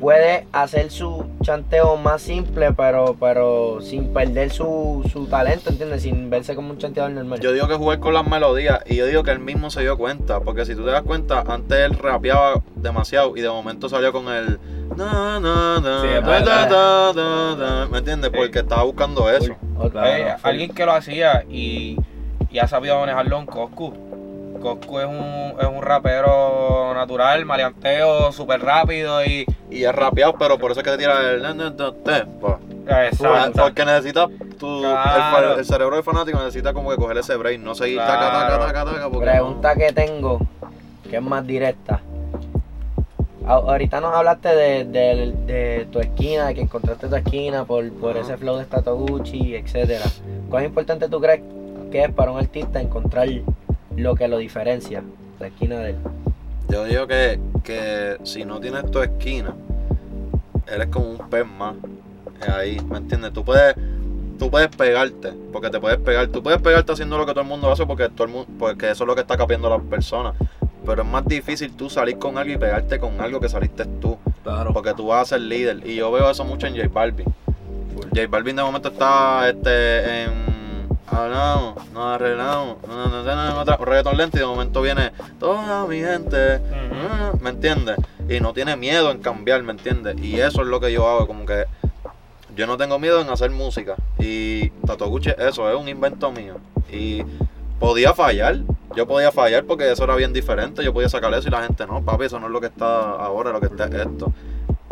puede hacer su chanteo más simple, pero, pero sin perder su, su talento, ¿entiendes? Sin verse como un chanteador normal.
Yo digo que jugar con las melodías y yo digo que él mismo se dio cuenta, porque si tú te das cuenta, antes él rapeaba demasiado y de momento salió con el na, na, na,
Sí, es
da,
verdad.
da, da, da, ¿me entiendes?
Sí.
Porque estaba buscando eso.
Otra
Eh, alguien que lo hacía y, y ha sabido manejarlo en Coscu. Coscu es un, es un rapero natural, maleanteo, súper rápido y.
Y es rapeado, pero por eso es que se tira el te.
Exacto.
Porque necesita tu, el
Claro.
el, cerebro del fanático necesita como que coger ese break, no seguir taca,
Claro.
taca, taca, taca, porque
Pregunta que tengo, que es más directa. Ahorita nos hablaste de, de- de tu esquina, de que encontraste tu esquina por, por
Ajá.
ese flow de Statoguchi, etcétera. ¿Cuán importante tú crees que es para un artista encontrar lo que lo diferencia, la esquina de él?
Yo digo que, que si no tienes tu esquina, eres como un pez más. Ahí, ¿me entiendes? Tú puedes, tú puedes pegarte, porque te puedes pegar. Tú puedes pegarte haciendo lo que todo el mundo hace porque todo el mundo, porque eso es lo que está capiendo las personas. Pero es más difícil tú salir con algo y pegarte con algo que saliste tú.
Claro.
Porque tú vas a ser líder. Y yo veo eso mucho en J Balvin. J Balvin de momento está este en hablamos, nos arreglamos, no, no, no, otra- un reggaetón lento y de momento viene toda mi gente,
Ujú.
¿me entiendes? Y no tiene miedo en cambiar, ¿me entiendes? Y eso es lo que yo hago, como que yo no tengo miedo en hacer música. Y Tatoguchi, eso es un invento mío. Y podía fallar, yo podía fallar porque eso era bien diferente, yo podía sacar eso y la gente, no, papi, eso no es lo que está ahora, lo que está es esto.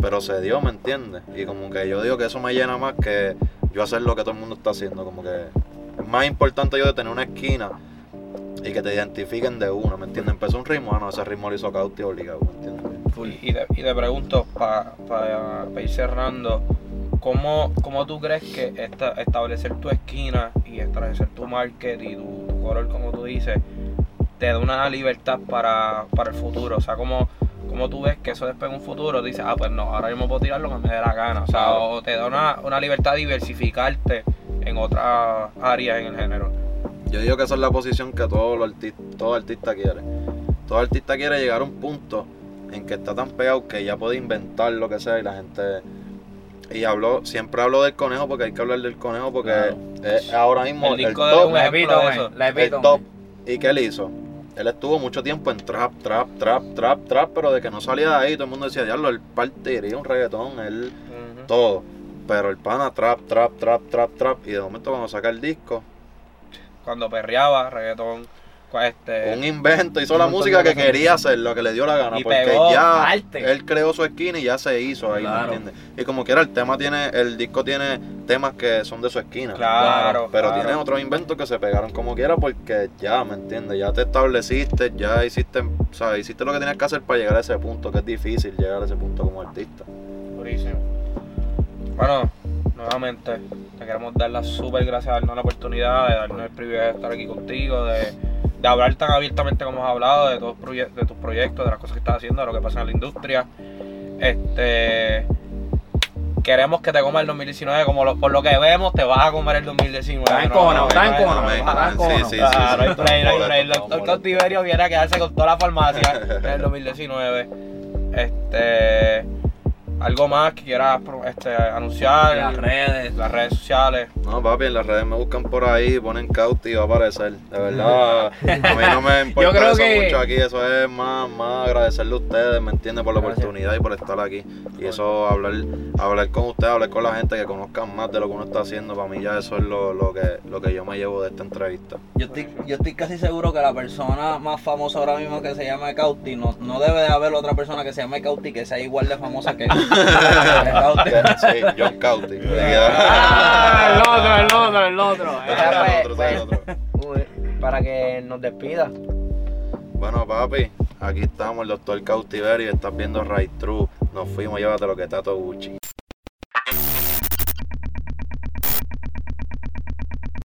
Pero se dio, ¿me entiendes? Y como que yo digo que eso me llena más que yo hacer lo que todo el mundo está haciendo, como que es más importante yo de tener una esquina y que te identifiquen de uno, ¿me entiendes? Empezó un ritmo, ah, no, ese ritmo lo hizo Cauti obligado, ¿me entiendes?
Y, y te, y te pregunto, para ir cerrando, ¿cómo, cómo tú crees que esta- establecer tu esquina y establecer tu market y tu, tu color, como tú dices, te da una libertad para, para el futuro? O sea, ¿cómo, cómo tú ves que eso después en un futuro dices, ah, pues no, ahora yo me puedo tirar lo que me dé la gana? O sea, o te da una, una libertad diversificarte en otras áreas en el género.
Yo digo que esa es la posición que todo, lo arti- todo artista quiere. Todo artista quiere llegar a un punto en que está tan pegado que ya puede inventar lo que sea y la gente... Y hablo, siempre hablo del conejo porque hay que hablar del conejo porque
Claro.
es ahora mismo
El
top.
La
eso.
la
el. ¿Y qué él hizo? Él estuvo mucho tiempo en trap, trap, trap, trap, trap, pero de que no salía de ahí, todo el mundo decía, diablo, él partiría un reggaetón, él todo. Pero el pana trap, trap, trap, trap, trap. Y de momento cuando saca el disco,
Cuando perreaba, reggaetón, este,
un invento, hizo la
Un montón
música que quería hacer, lo que le dio la gana.
Y
porque
pegó
ya
arte.
él creó su esquina y ya se hizo ahí, ¿me
Claro.
entiendes? Y como quiera, el tema tiene, el disco tiene temas que son de su esquina.
claro,
Pero
claro.
tiene otros inventos que se pegaron como quiera porque ya, ¿me entiendes? Ya te estableciste, ya hiciste, o sea, hiciste lo que tenías que hacer para llegar a ese punto, que es difícil llegar a ese punto como artista.
Durísimo. Bueno, nuevamente, te queremos dar las súper gracias, darnos la oportunidad, de darnos el privilegio de estar aquí contigo, de, de hablar tan abiertamente como has hablado, de, de tus proyectos, de las cosas que estás haciendo, de lo que pasa en la industria. Este. Queremos que te coma el 2019, como lo- por lo que vemos, te vas a comer el 2019.
Está
¿no?
encojonado, está
No, no,
encojonado,
no,
Amén.
está
no,
encojonado.
Sí, sí,
Claro,
sí,
no hay
sí.
play, no hay play. El
Molesto,
doctor. Cautiverio viene a quedarse con toda la farmacia [laughs] en el 2019. Este. Algo más que quieras este, anunciar.
Las redes.
las redes sociales.
No, papi, en las redes me buscan por ahí, ponen Cauti y va a aparecer. De verdad, a mí no me [laughs] importa
Yo creo
eso
que-
mucho aquí. Eso es más, más agradecerle a ustedes, ¿me entienden? Por la
Gracias.
oportunidad y por estar aquí. Y eso, hablar hablar con ustedes, hablar con la gente que conozcan más de lo que uno está haciendo. Para mí ya eso es lo, lo, que, lo que yo me llevo de esta entrevista.
Yo estoy, yo estoy casi seguro que la persona más famosa ahora mismo que se llama Cauti, no, no debe de haber otra persona que se llame Cauti que sea igual de famosa que, [laughs] Cauti.
Sí, John Cauti.
Ah, el otro, el otro, el otro.
Ah,
el otro,
pues,
ese es el otro.
Para que nos despida.
Bueno, papi, aquí estamos, el doctor Cautiverio. Estás viendo Right True. Nos fuimos, llévate lo que está todo Gucci.